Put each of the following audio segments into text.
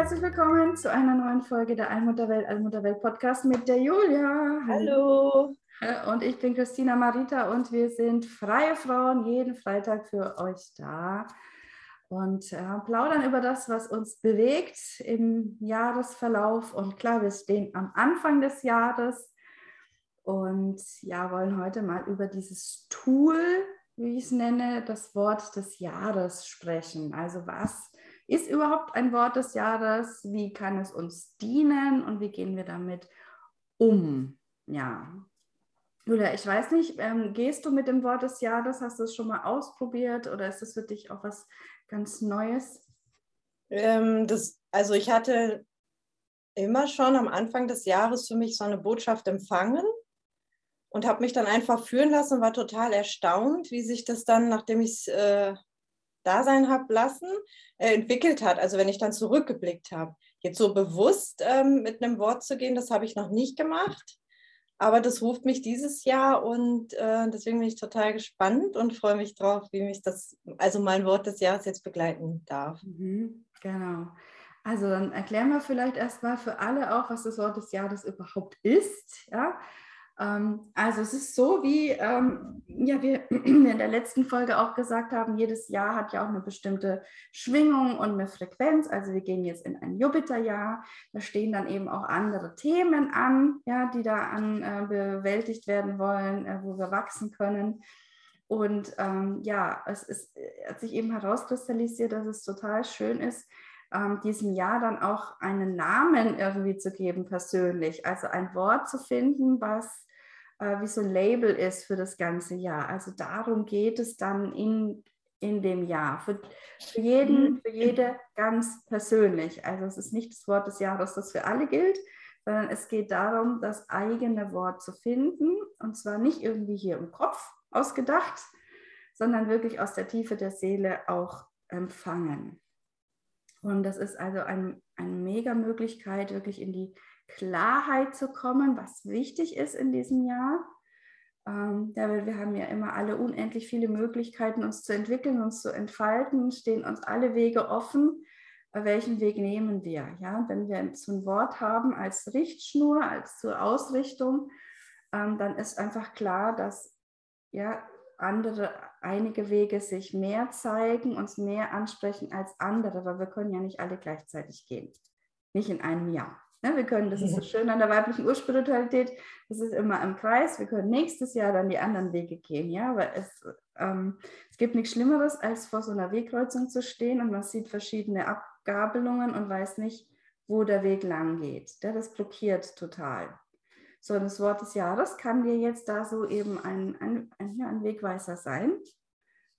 Herzlich willkommen zu einer neuen Folge der Allmutterwelt, Allmutterwelt Podcast mit der Julia. Hallo. Und ich bin Christina Marita und wir sind freie Frauen jeden Freitag für euch da und äh, plaudern über das, was uns bewegt im Jahresverlauf. Und klar, wir stehen am Anfang des Jahres und ja, wollen heute mal über dieses Tool, wie ich es nenne, das Wort des Jahres sprechen. Also was ist überhaupt ein Wort des Jahres? Wie kann es uns dienen und wie gehen wir damit um? Ja, Julia, ich weiß nicht, ähm, gehst du mit dem Wort des Jahres? Hast du es schon mal ausprobiert oder ist es für dich auch was ganz Neues? Ähm, das, also ich hatte immer schon am Anfang des Jahres für mich so eine Botschaft empfangen und habe mich dann einfach führen lassen und war total erstaunt, wie sich das dann, nachdem ich es äh, da sein habe lassen, äh, entwickelt hat. Also wenn ich dann zurückgeblickt habe. Jetzt so bewusst ähm, mit einem Wort zu gehen, das habe ich noch nicht gemacht. Aber das ruft mich dieses Jahr und äh, deswegen bin ich total gespannt und freue mich drauf, wie mich das, also mein Wort des Jahres jetzt begleiten darf. Mhm, genau. Also dann erklären wir vielleicht erstmal für alle auch, was das Wort des Jahres überhaupt ist. Ja? Ähm, also es ist so, wie ähm, ja, wir in der letzten Folge auch gesagt haben, jedes Jahr hat ja auch eine bestimmte Schwingung und eine Frequenz. Also wir gehen jetzt in ein Jupiterjahr. Da stehen dann eben auch andere Themen an, ja, die da an äh, bewältigt werden wollen, äh, wo wir wachsen können. Und ähm, ja, es ist, hat sich eben herauskristallisiert, dass es total schön ist, ähm, diesem Jahr dann auch einen Namen irgendwie zu geben persönlich. Also ein Wort zu finden, was äh, wie so ein Label ist für das ganze Jahr. Also darum geht es dann in, in dem Jahr. Für, für jeden, mhm. für jede ganz persönlich. Also es ist nicht das Wort des Jahres, das für alle gilt, sondern es geht darum, das eigene Wort zu finden. Und zwar nicht irgendwie hier im Kopf ausgedacht, sondern wirklich aus der Tiefe der Seele auch empfangen. Und das ist also ein, eine mega Möglichkeit, wirklich in die Klarheit zu kommen, was wichtig ist in diesem Jahr. Ähm, wir haben ja immer alle unendlich viele Möglichkeiten, uns zu entwickeln, uns zu entfalten, stehen uns alle Wege offen. Äh, welchen Weg nehmen wir? Ja, wenn wir so ein Wort haben als Richtschnur, als zur Ausrichtung, ähm, dann ist einfach klar, dass ja, andere, einige Wege sich mehr zeigen, uns mehr ansprechen als andere, weil wir können ja nicht alle gleichzeitig gehen. Nicht in einem Jahr. Ne, wir können, das ist so schön an der weiblichen Urspiritualität, das ist immer im Kreis. Wir können nächstes Jahr dann die anderen Wege gehen, ja, weil es, ähm, es gibt nichts Schlimmeres, als vor so einer Wegkreuzung zu stehen und man sieht verschiedene Abgabelungen und weiß nicht, wo der Weg lang geht. Ja, das blockiert total. So, das Wort des Jahres kann dir jetzt da so eben ein, ein, ein, ein Wegweiser sein,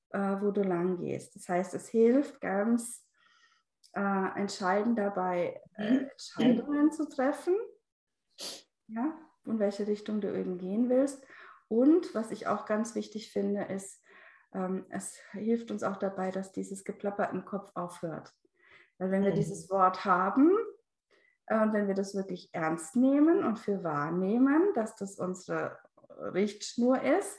äh, wo du lang gehst. Das heißt, es hilft ganz äh, entscheiden dabei, äh, mhm. Entscheidungen zu treffen, ja, in welche Richtung du eben gehen willst. Und was ich auch ganz wichtig finde, ist, ähm, es hilft uns auch dabei, dass dieses Geplapper im Kopf aufhört. Weil wenn wir mhm. dieses Wort haben, und wenn wir das wirklich ernst nehmen und für wahrnehmen, dass das unsere Richtschnur ist,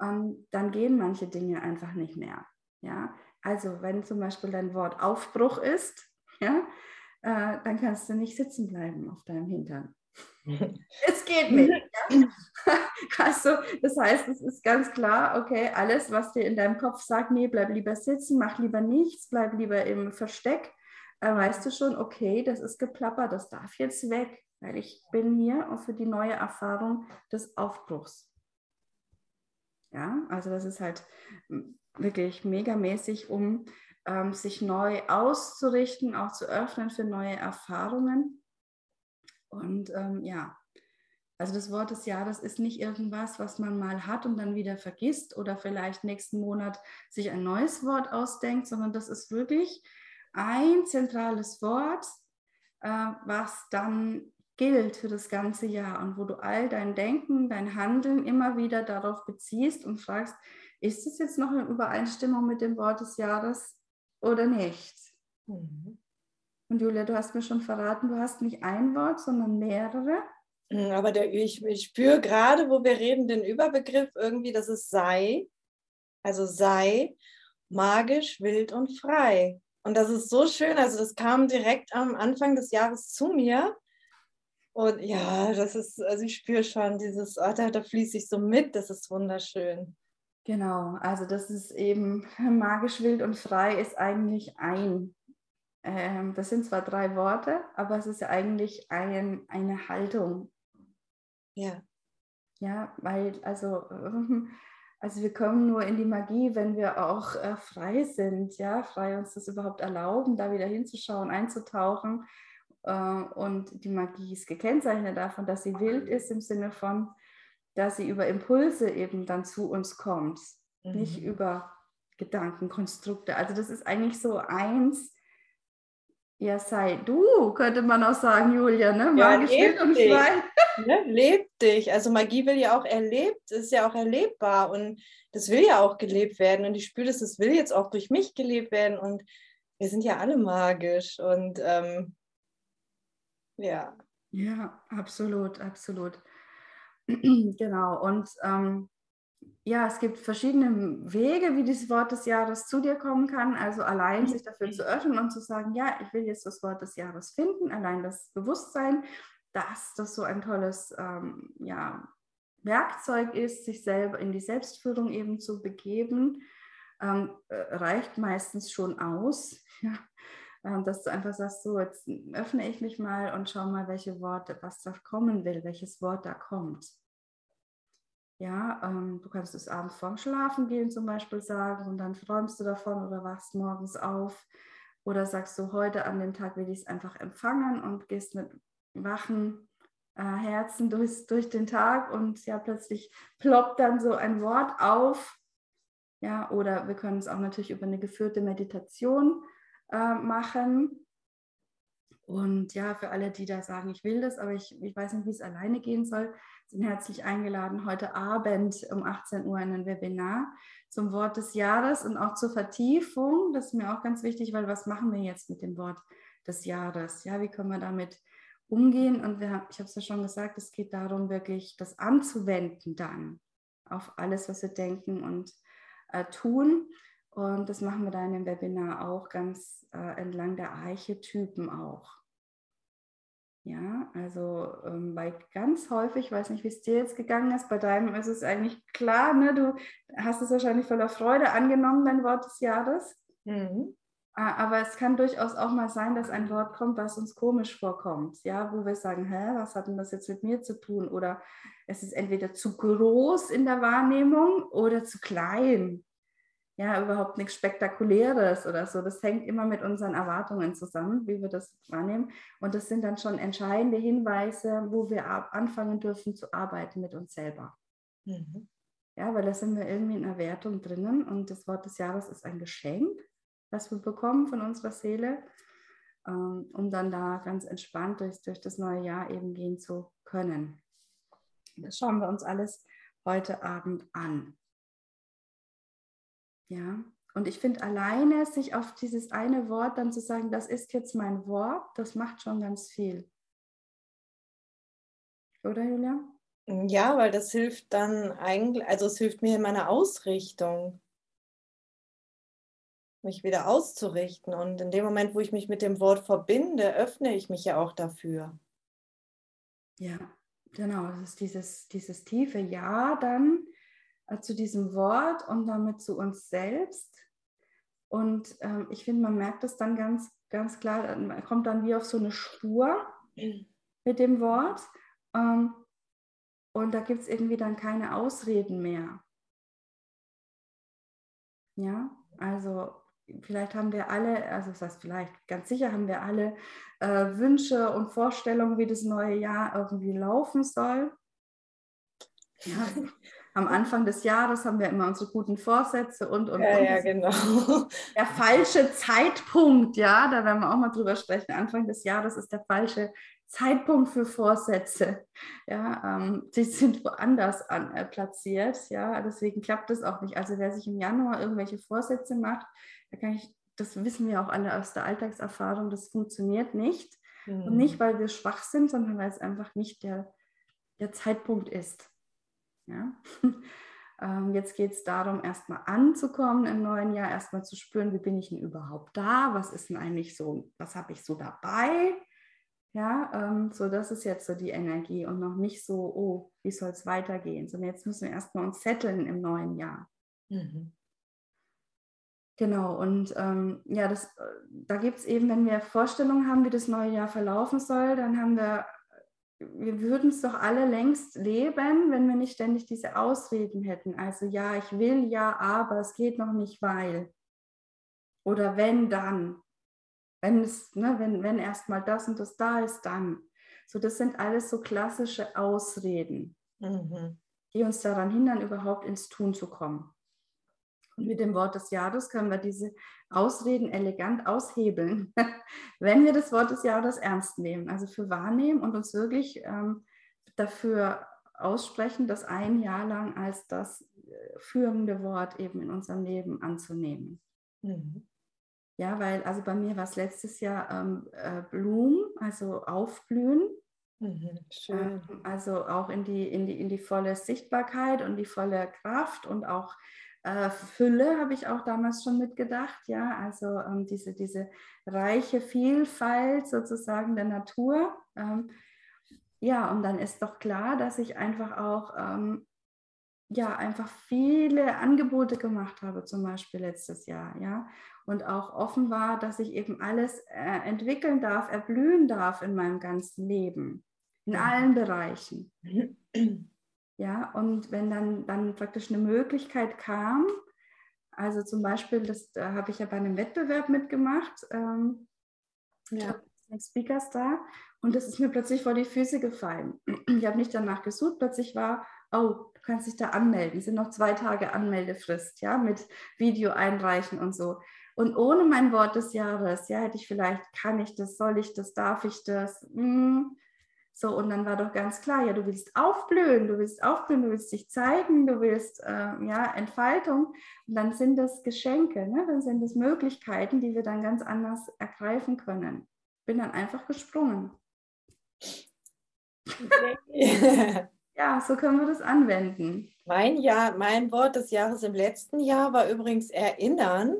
ähm, dann gehen manche Dinge einfach nicht mehr. Ja, also wenn zum Beispiel dein Wort Aufbruch ist, ja, äh, dann kannst du nicht sitzen bleiben auf deinem Hintern. es geht nicht. Ja? Also, das heißt, es ist ganz klar, okay, alles, was dir in deinem Kopf sagt, nee, bleib lieber sitzen, mach lieber nichts, bleib lieber im Versteck, äh, weißt du schon, okay, das ist geplappert, das darf jetzt weg, weil ich bin hier für die neue Erfahrung des Aufbruchs. Ja, also das ist halt wirklich megamäßig, um ähm, sich neu auszurichten, auch zu öffnen für neue Erfahrungen. Und ähm, ja, Also das Wort des Jahres ist nicht irgendwas, was man mal hat und dann wieder vergisst oder vielleicht nächsten Monat sich ein neues Wort ausdenkt, sondern das ist wirklich ein zentrales Wort, äh, was dann gilt für das ganze Jahr und wo du all dein Denken, dein Handeln immer wieder darauf beziehst und fragst, ist es jetzt noch in Übereinstimmung mit dem Wort des Jahres oder nicht? Mhm. Und Julia, du hast mir schon verraten, du hast nicht ein Wort, sondern mehrere. Mhm, aber der, ich, ich spüre gerade, wo wir reden, den Überbegriff irgendwie, dass es sei, also sei magisch, wild und frei. Und das ist so schön. Also das kam direkt am Anfang des Jahres zu mir. Und ja, das ist, also ich spüre schon dieses, oh, da, da fließe ich so mit, das ist wunderschön. Genau, also das ist eben magisch, wild und frei ist eigentlich ein. Ähm, das sind zwar drei Worte, aber es ist eigentlich ein, eine Haltung. Ja. Ja, weil, also Also wir kommen nur in die Magie, wenn wir auch äh, frei sind, ja, frei uns das überhaupt erlauben, da wieder hinzuschauen, einzutauchen. Äh, und die Magie ist gekennzeichnet davon, dass sie wild ist im Sinne von, dass sie über Impulse eben dann zu uns kommt, mhm. nicht über Gedankenkonstrukte. Also das ist eigentlich so eins, ja, sei du, könnte man auch sagen, Julia, ne? Magisch ja, und frei. Ne? Leb dich. Also Magie will ja auch erlebt, ist ja auch erlebbar und das will ja auch gelebt werden. Und ich spüre, dass das will jetzt auch durch mich gelebt werden. Und wir sind ja alle magisch. Und ähm, ja. Ja, absolut, absolut. genau. Und ähm, ja, es gibt verschiedene Wege, wie dieses Wort des Jahres zu dir kommen kann. Also allein sich dafür zu öffnen und zu sagen, ja, ich will jetzt das Wort des Jahres finden. Allein das Bewusstsein, dass das so ein tolles ähm, ja, Werkzeug ist, sich selber in die Selbstführung eben zu begeben, ähm, äh, reicht meistens schon aus. Ja. Ähm, dass du einfach sagst, so jetzt öffne ich mich mal und schau mal, welche Worte, was da kommen will, welches Wort da kommt. Ja, ähm, du kannst es abends vorm Schlafengehen zum Beispiel sagen und dann träumst du davon oder wachst morgens auf oder sagst du, heute an dem Tag will ich es einfach empfangen und gehst mit wachen äh, Herzen durch, durch den Tag und ja, plötzlich ploppt dann so ein Wort auf. Ja, oder wir können es auch natürlich über eine geführte Meditation äh, machen. Und ja, für alle, die da sagen, ich will das, aber ich, ich weiß nicht, wie es alleine gehen soll, sind herzlich eingeladen, heute Abend um 18 Uhr in ein Webinar zum Wort des Jahres und auch zur Vertiefung. Das ist mir auch ganz wichtig, weil was machen wir jetzt mit dem Wort des Jahres? Ja, wie können wir damit umgehen? Und wir, ich habe es ja schon gesagt, es geht darum, wirklich das anzuwenden dann auf alles, was wir denken und äh, tun. Und das machen wir da in dem Webinar auch ganz äh, entlang der Archetypen auch. Ja, also ähm, bei ganz häufig, ich weiß nicht, wie es dir jetzt gegangen ist, bei deinem ist es eigentlich klar, ne? du hast es wahrscheinlich voller Freude angenommen, dein Wort des Jahres. Mhm. Aber es kann durchaus auch mal sein, dass ein Wort kommt, was uns komisch vorkommt, ja, wo wir sagen, hä, was hat denn das jetzt mit mir zu tun? Oder es ist entweder zu groß in der Wahrnehmung oder zu klein ja überhaupt nichts Spektakuläres oder so. Das hängt immer mit unseren Erwartungen zusammen, wie wir das wahrnehmen. Und das sind dann schon entscheidende Hinweise, wo wir anfangen dürfen zu arbeiten mit uns selber. Mhm. Ja, weil da sind wir irgendwie in einer Wertung drinnen und das Wort des Jahres ist ein Geschenk, das wir bekommen von unserer Seele, ähm, um dann da ganz entspannt durch, durch das neue Jahr eben gehen zu können. Das schauen wir uns alles heute Abend an. Ja, und ich finde alleine, sich auf dieses eine Wort dann zu sagen, das ist jetzt mein Wort, das macht schon ganz viel. Oder Julia? Ja, weil das hilft dann eigentlich, also es hilft mir in meiner Ausrichtung, mich wieder auszurichten. Und in dem Moment, wo ich mich mit dem Wort verbinde, öffne ich mich ja auch dafür. Ja, genau. Das ist dieses, dieses tiefe Ja dann, äh, zu diesem Wort und damit zu uns selbst. Und ähm, ich finde, man merkt es dann ganz, ganz klar, man kommt dann wie auf so eine Spur mit dem Wort. Ähm, und da gibt es irgendwie dann keine Ausreden mehr. Ja, also vielleicht haben wir alle, also das heißt vielleicht, ganz sicher haben wir alle äh, Wünsche und Vorstellungen, wie das neue Jahr irgendwie laufen soll. Ja, am Anfang des Jahres haben wir immer unsere guten Vorsätze und und ja, und. Ja, genau. Der falsche Zeitpunkt, ja, da werden wir auch mal drüber sprechen. Anfang des Jahres ist der falsche Zeitpunkt für Vorsätze. Ja, ähm, die sind woanders an, äh, platziert. Ja, deswegen klappt das auch nicht. Also wer sich im Januar irgendwelche Vorsätze macht, da kann ich, das wissen wir auch alle aus der Alltagserfahrung, das funktioniert nicht. Mhm. Und nicht, weil wir schwach sind, sondern weil es einfach nicht der, der Zeitpunkt ist. Ja? Ähm, jetzt geht es darum, erstmal anzukommen im neuen Jahr, erstmal zu spüren, wie bin ich denn überhaupt da, was ist denn eigentlich so, was habe ich so dabei, ja, ähm, so das ist jetzt so die Energie und noch nicht so, oh, wie soll es weitergehen, sondern jetzt müssen wir erstmal uns setteln im neuen Jahr. Mhm. Genau, und ähm, ja, das, äh, da gibt es eben, wenn wir Vorstellungen haben, wie das neue Jahr verlaufen soll, dann haben wir, wir würden es doch alle längst leben, wenn wir nicht ständig diese Ausreden hätten. Also ja, ich will ja, aber es geht noch nicht, weil. Oder wenn dann. Wenn, es, ne, wenn, wenn erstmal das und das da ist, dann. So, das sind alles so klassische Ausreden, mhm. die uns daran hindern, überhaupt ins Tun zu kommen. Und mit dem Wort des Jahres können wir diese Ausreden elegant aushebeln, wenn wir das Wort des Jahres ernst nehmen, also für wahrnehmen und uns wirklich ähm, dafür aussprechen, das ein Jahr lang als das äh, führende Wort eben in unserem Leben anzunehmen. Mhm. Ja, weil also bei mir war es letztes Jahr ähm, äh, Blumen, also aufblühen. Mhm, schön. Ähm, also auch in die, in, die, in die volle Sichtbarkeit und die volle Kraft und auch äh, Fülle habe ich auch damals schon mitgedacht. Ja, also ähm, diese, diese reiche Vielfalt sozusagen der Natur. Ähm, ja, und dann ist doch klar, dass ich einfach auch ähm, ja, einfach viele Angebote gemacht habe, zum Beispiel letztes Jahr, ja, und auch offen war, dass ich eben alles äh, entwickeln darf, erblühen darf in meinem ganzen Leben, in allen Bereichen. Ja, und wenn dann, dann praktisch eine Möglichkeit kam, also zum Beispiel, das da habe ich ja bei einem Wettbewerb mitgemacht, ähm, ja. Speakers da, und das ist mir plötzlich vor die Füße gefallen. Ich habe nicht danach gesucht, plötzlich war, oh, du kannst dich da anmelden. Es sind noch zwei Tage Anmeldefrist, ja, mit Video einreichen und so. Und ohne mein Wort des Jahres, ja, hätte ich vielleicht, kann ich das, soll ich das, darf ich das? Hm. So, und dann war doch ganz klar, ja, du willst aufblühen, du willst aufblühen, du willst dich zeigen, du willst, äh, ja, Entfaltung. Und dann sind das Geschenke, ne? dann sind das Möglichkeiten, die wir dann ganz anders ergreifen können. Bin dann einfach gesprungen. Okay. Ja, so können wir das anwenden. Mein Jahr, mein Wort des Jahres im letzten Jahr war übrigens erinnern.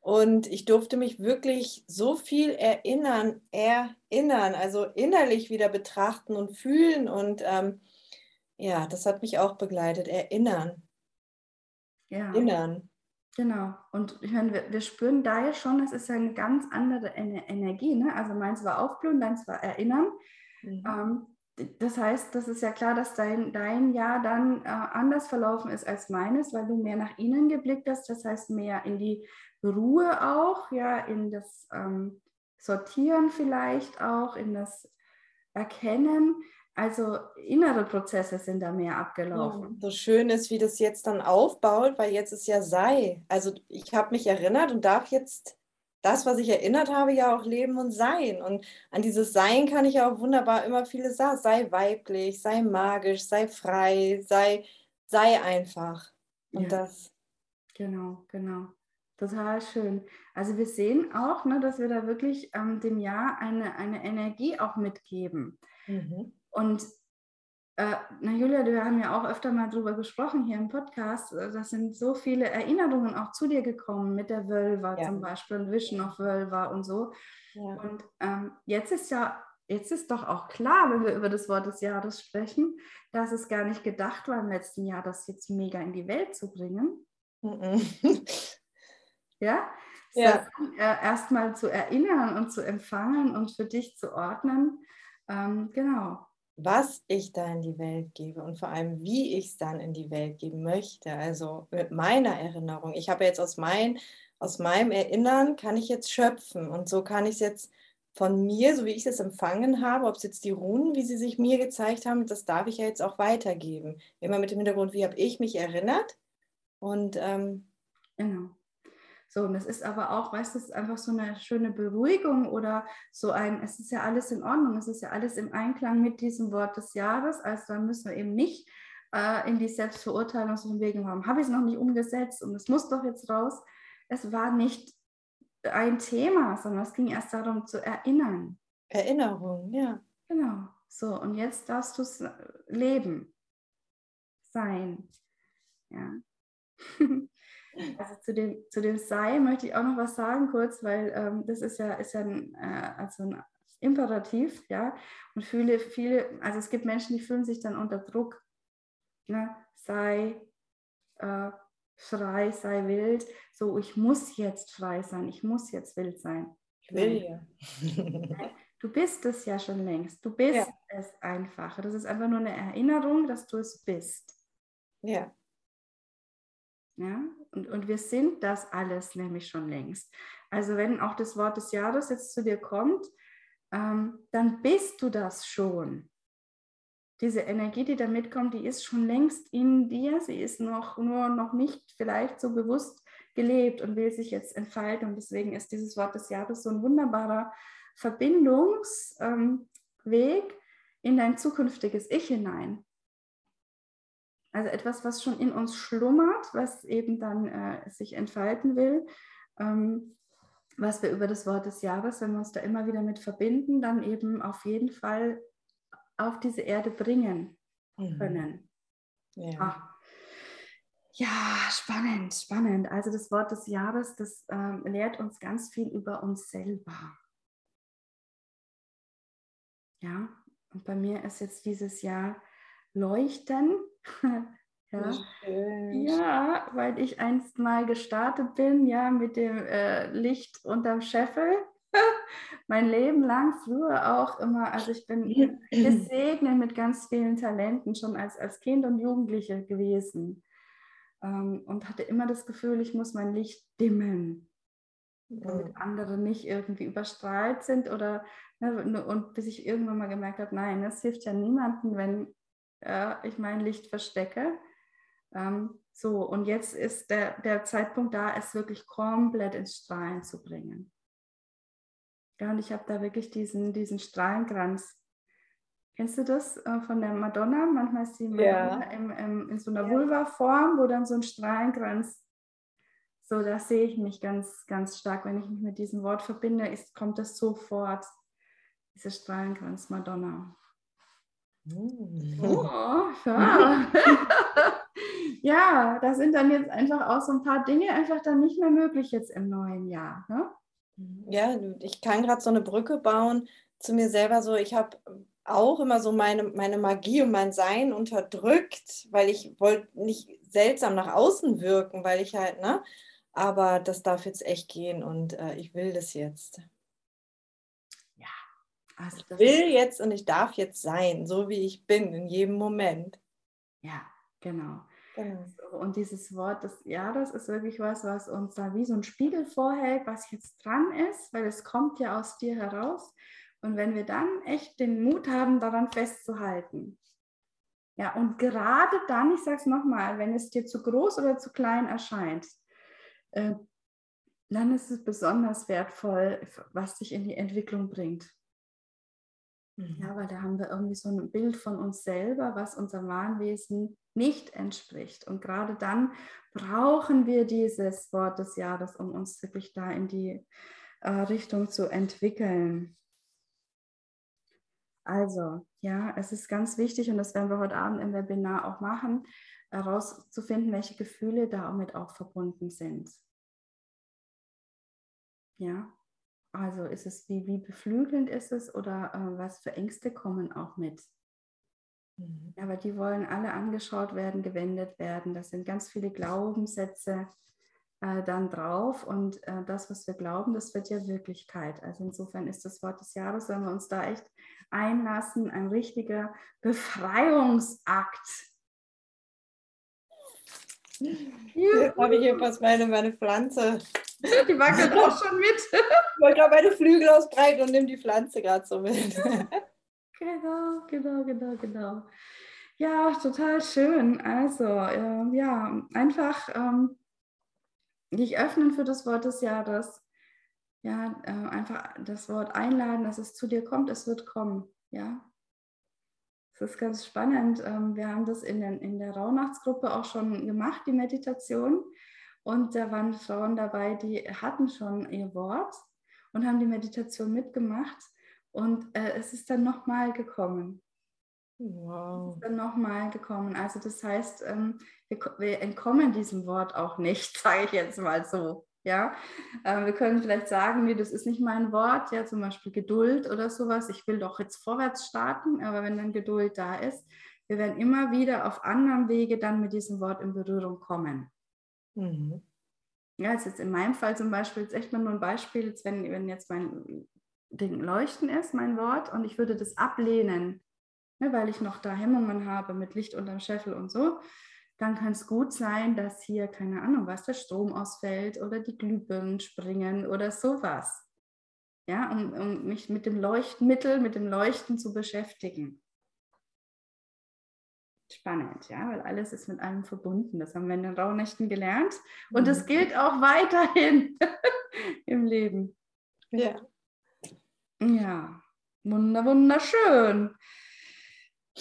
Und ich durfte mich wirklich so viel erinnern, erinnern, also innerlich wieder betrachten und fühlen. Und ähm, ja, das hat mich auch begleitet. Erinnern. Ja. Erinnern. Genau. Und ich meine, wir, wir, spüren da ja schon, es ist ja eine ganz andere Energie. Ne? Also meins war aufblühen, deins war erinnern. Mhm. Ähm, das heißt, das ist ja klar, dass dein, dein Jahr dann äh, anders verlaufen ist als meines, weil du mehr nach innen geblickt hast, das heißt mehr in die Ruhe auch, ja, in das ähm, Sortieren vielleicht auch, in das Erkennen. Also innere Prozesse sind da mehr abgelaufen. So schön ist, wie das jetzt dann aufbaut, weil jetzt ist ja sei. Also ich habe mich erinnert und darf jetzt das, was ich erinnert habe, ja auch leben und sein. Und an dieses Sein kann ich auch wunderbar immer viele sagen. Sei weiblich, sei magisch, sei frei, sei, sei einfach. Und ja. das. Genau, genau. Total schön. Also wir sehen auch, ne, dass wir da wirklich ähm, dem Jahr eine, eine Energie auch mitgeben. Mhm. Und äh, na Julia, wir haben ja auch öfter mal drüber gesprochen hier im Podcast. Äh, das sind so viele Erinnerungen auch zu dir gekommen mit der Wölver ja. zum Beispiel und Vision of Wölver und so. Ja. Und ähm, jetzt ist ja, jetzt ist doch auch klar, wenn wir über das Wort des Jahres sprechen, dass es gar nicht gedacht war im letzten Jahr, das jetzt mega in die Welt zu bringen. Ja, ja. Äh, erstmal zu erinnern und zu empfangen und für dich zu ordnen. Ähm, genau was ich da in die Welt gebe und vor allem, wie ich es dann in die Welt geben möchte. Also mit meiner Erinnerung. Ich habe jetzt aus, mein, aus meinem Erinnern, kann ich jetzt schöpfen und so kann ich es jetzt von mir, so wie ich es empfangen habe, ob es jetzt die Runen, wie sie sich mir gezeigt haben, das darf ich ja jetzt auch weitergeben. Immer mit dem Hintergrund, wie habe ich mich erinnert? Und ähm, genau. So, und das ist aber auch, weißt du, es ist einfach so eine schöne Beruhigung oder so ein, es ist ja alles in Ordnung, es ist ja alles im Einklang mit diesem Wort des Jahres, also dann müssen wir eben nicht äh, in die Selbstverurteilung so einen Weg haben, habe ich es noch nicht umgesetzt und es muss doch jetzt raus. Es war nicht ein Thema, sondern es ging erst darum zu erinnern. Erinnerung, ja. Genau. So, und jetzt darfst du es leben, sein. Ja. Also zu dem, zu dem Sei möchte ich auch noch was sagen kurz, weil ähm, das ist ja, ist ja ein, äh, also ein Imperativ, ja. Und viele, viele, also es gibt Menschen, die fühlen sich dann unter Druck. Ne? Sei, äh, frei, sei wild. So, ich muss jetzt frei sein, ich muss jetzt wild sein. Ich will ja. Du bist es ja schon längst. Du bist ja. es einfach. Das ist einfach nur eine Erinnerung, dass du es bist. Ja. Ja, und, und wir sind das alles nämlich schon längst. Also wenn auch das Wort des Jahres jetzt zu dir kommt, ähm, dann bist du das schon diese Energie, die da mitkommt, die ist schon längst in dir. Sie ist noch nur noch nicht vielleicht so bewusst gelebt und will sich jetzt entfalten. Und deswegen ist dieses Wort des Jahres so ein wunderbarer Verbindungsweg ähm, in dein zukünftiges Ich hinein. Also etwas, was schon in uns schlummert, was eben dann äh, sich entfalten will, ähm, was wir über das Wort des Jahres, wenn wir uns da immer wieder mit verbinden, dann eben auf jeden Fall auf diese Erde bringen mhm. können. Mhm. Ja. Ach. ja, spannend, spannend. Also das Wort des Jahres, das ähm, lehrt uns ganz viel über uns selber. Ja, und bei mir ist jetzt dieses Jahr Leuchten. ja. ja, weil ich einst mal gestartet bin, ja, mit dem äh, Licht unterm Scheffel. Mein Leben lang, früher auch immer, also ich bin gesegnet mit ganz vielen Talenten schon als, als Kind und Jugendliche gewesen. Ähm, und hatte immer das Gefühl, ich muss mein Licht dimmen, damit andere nicht irgendwie überstrahlt sind oder ne, und bis ich irgendwann mal gemerkt habe, nein, das hilft ja niemandem, wenn äh, ich mein Licht verstecke. Ähm, so, und jetzt ist der, der Zeitpunkt da, es wirklich komplett ins Strahlen zu bringen. Ja, und ich habe da wirklich diesen, diesen Strahlenkranz. Kennst du das äh, von der Madonna? Manchmal ist die Madonna ja. im, im, in so einer ja. Vulva-Form, wo dann so ein Strahlenkranz, so da sehe ich mich ganz, ganz stark. Wenn ich mich mit diesem Wort verbinde, ist, kommt das sofort, dieser Strahlenkranz Madonna. Oh, ja. ja, da sind dann jetzt einfach auch so ein paar Dinge einfach dann nicht mehr möglich jetzt im neuen Jahr. Ne? Ja, ich kann gerade so eine Brücke bauen zu mir selber. So, ich habe auch immer so meine, meine Magie und mein Sein unterdrückt, weil ich wollte nicht seltsam nach außen wirken, weil ich halt, ne? Aber das darf jetzt echt gehen und äh, ich will das jetzt. Ja, also ich will jetzt und ich darf jetzt sein, so wie ich bin, in jedem Moment. Ja, genau. Genau. Und dieses Wort des Jahres ist wirklich was, was uns da wie so ein Spiegel vorhält, was jetzt dran ist, weil es kommt ja aus dir heraus. Und wenn wir dann echt den Mut haben, daran festzuhalten, ja, und gerade dann, ich sage es nochmal, wenn es dir zu groß oder zu klein erscheint, äh, dann ist es besonders wertvoll, was dich in die Entwicklung bringt. Ja, mhm. weil da haben wir irgendwie so ein Bild von uns selber, was unserem Wahnwesen nicht entspricht. Und gerade dann brauchen wir dieses Wort des Jahres, um uns wirklich da in die äh, Richtung zu entwickeln. Also, ja, es ist ganz wichtig und das werden wir heute Abend im Webinar auch machen, herauszufinden, welche Gefühle damit auch verbunden sind. Ja, also ist es wie, wie beflügelnd ist es oder äh, was für Ängste kommen auch mit? Mhm. Aber die wollen alle angeschaut werden, gewendet werden. Das sind ganz viele Glaubenssätze äh, dann drauf und äh, das, was wir glauben, das wird ja Wirklichkeit. Also insofern ist das Wort des Jahres, wenn wir uns da echt einlassen, ein richtiger Befreiungsakt. Jetzt habe ich fast meine, meine Pflanze. Die wackelt auch schon mit. Ich wollte gerade meine Flügel ausbreiten und nehme die Pflanze gerade so mit. Genau, genau, genau, genau. Ja, total schön. Also, äh, ja, einfach ähm, dich öffnen für das Wort des Jahres. Ja, äh, einfach das Wort einladen, dass es zu dir kommt, es wird kommen. Ja, das ist ganz spannend. Ähm, wir haben das in, den, in der Rauhnachtsgruppe auch schon gemacht, die Meditation. Und da waren Frauen dabei, die hatten schon ihr Wort und haben die Meditation mitgemacht. Und äh, es ist dann nochmal gekommen. Wow. Es ist dann nochmal gekommen. Also das heißt, ähm, wir, wir entkommen diesem Wort auch nicht, sage ich jetzt mal so. Ja, äh, wir können vielleicht sagen, nee, das ist nicht mein Wort, ja, zum Beispiel Geduld oder sowas. Ich will doch jetzt vorwärts starten, aber wenn dann Geduld da ist, wir werden immer wieder auf anderen Wege dann mit diesem Wort in Berührung kommen. Mhm. Ja, ist jetzt in meinem Fall zum Beispiel, jetzt echt mal nur ein Beispiel, jetzt wenn, wenn jetzt mein Ding Leuchten ist, mein Wort, und ich würde das ablehnen, ne, weil ich noch da Hemmungen habe mit Licht unterm Scheffel und so, dann kann es gut sein, dass hier, keine Ahnung, was, der Strom ausfällt oder die Glühbirnen springen oder sowas. Ja, um, um mich mit dem Leuchtmittel, mit dem Leuchten zu beschäftigen. Spannend, ja, weil alles ist mit allem verbunden. Das haben wir in den Rauhnächten gelernt. Und das mhm. gilt auch weiterhin im Leben. Ja. Ja, wunder, wunderschön.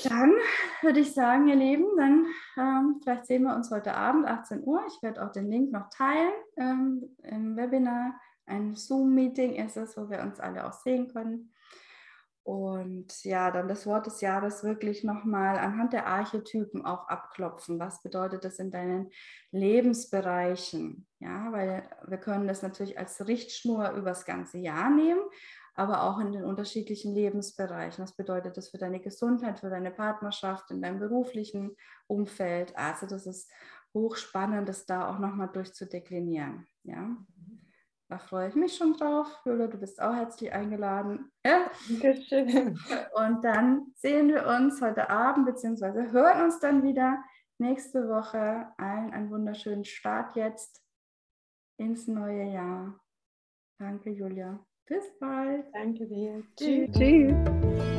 Dann würde ich sagen, ihr Lieben, dann ähm, vielleicht sehen wir uns heute Abend, 18 Uhr. Ich werde auch den Link noch teilen ähm, im Webinar. Ein Zoom-Meeting ist es, wo wir uns alle auch sehen können. Und ja, dann das Wort des Jahres wirklich nochmal anhand der Archetypen auch abklopfen. Was bedeutet das in deinen Lebensbereichen? Ja, weil wir können das natürlich als Richtschnur übers ganze Jahr nehmen, aber auch in den unterschiedlichen Lebensbereichen. Was bedeutet das für deine Gesundheit, für deine Partnerschaft, in deinem beruflichen Umfeld? Also das ist hochspannend, das da auch nochmal durchzudeklinieren. Ja? Da freue ich mich schon drauf. Julia, du bist auch herzlich eingeladen. Ja? Dankeschön. Und dann sehen wir uns heute Abend, beziehungsweise hören uns dann wieder nächste Woche. Allen einen wunderschönen Start jetzt ins neue Jahr. Danke, Julia. Bis bald. Danke dir. Tschüss. Tschüss.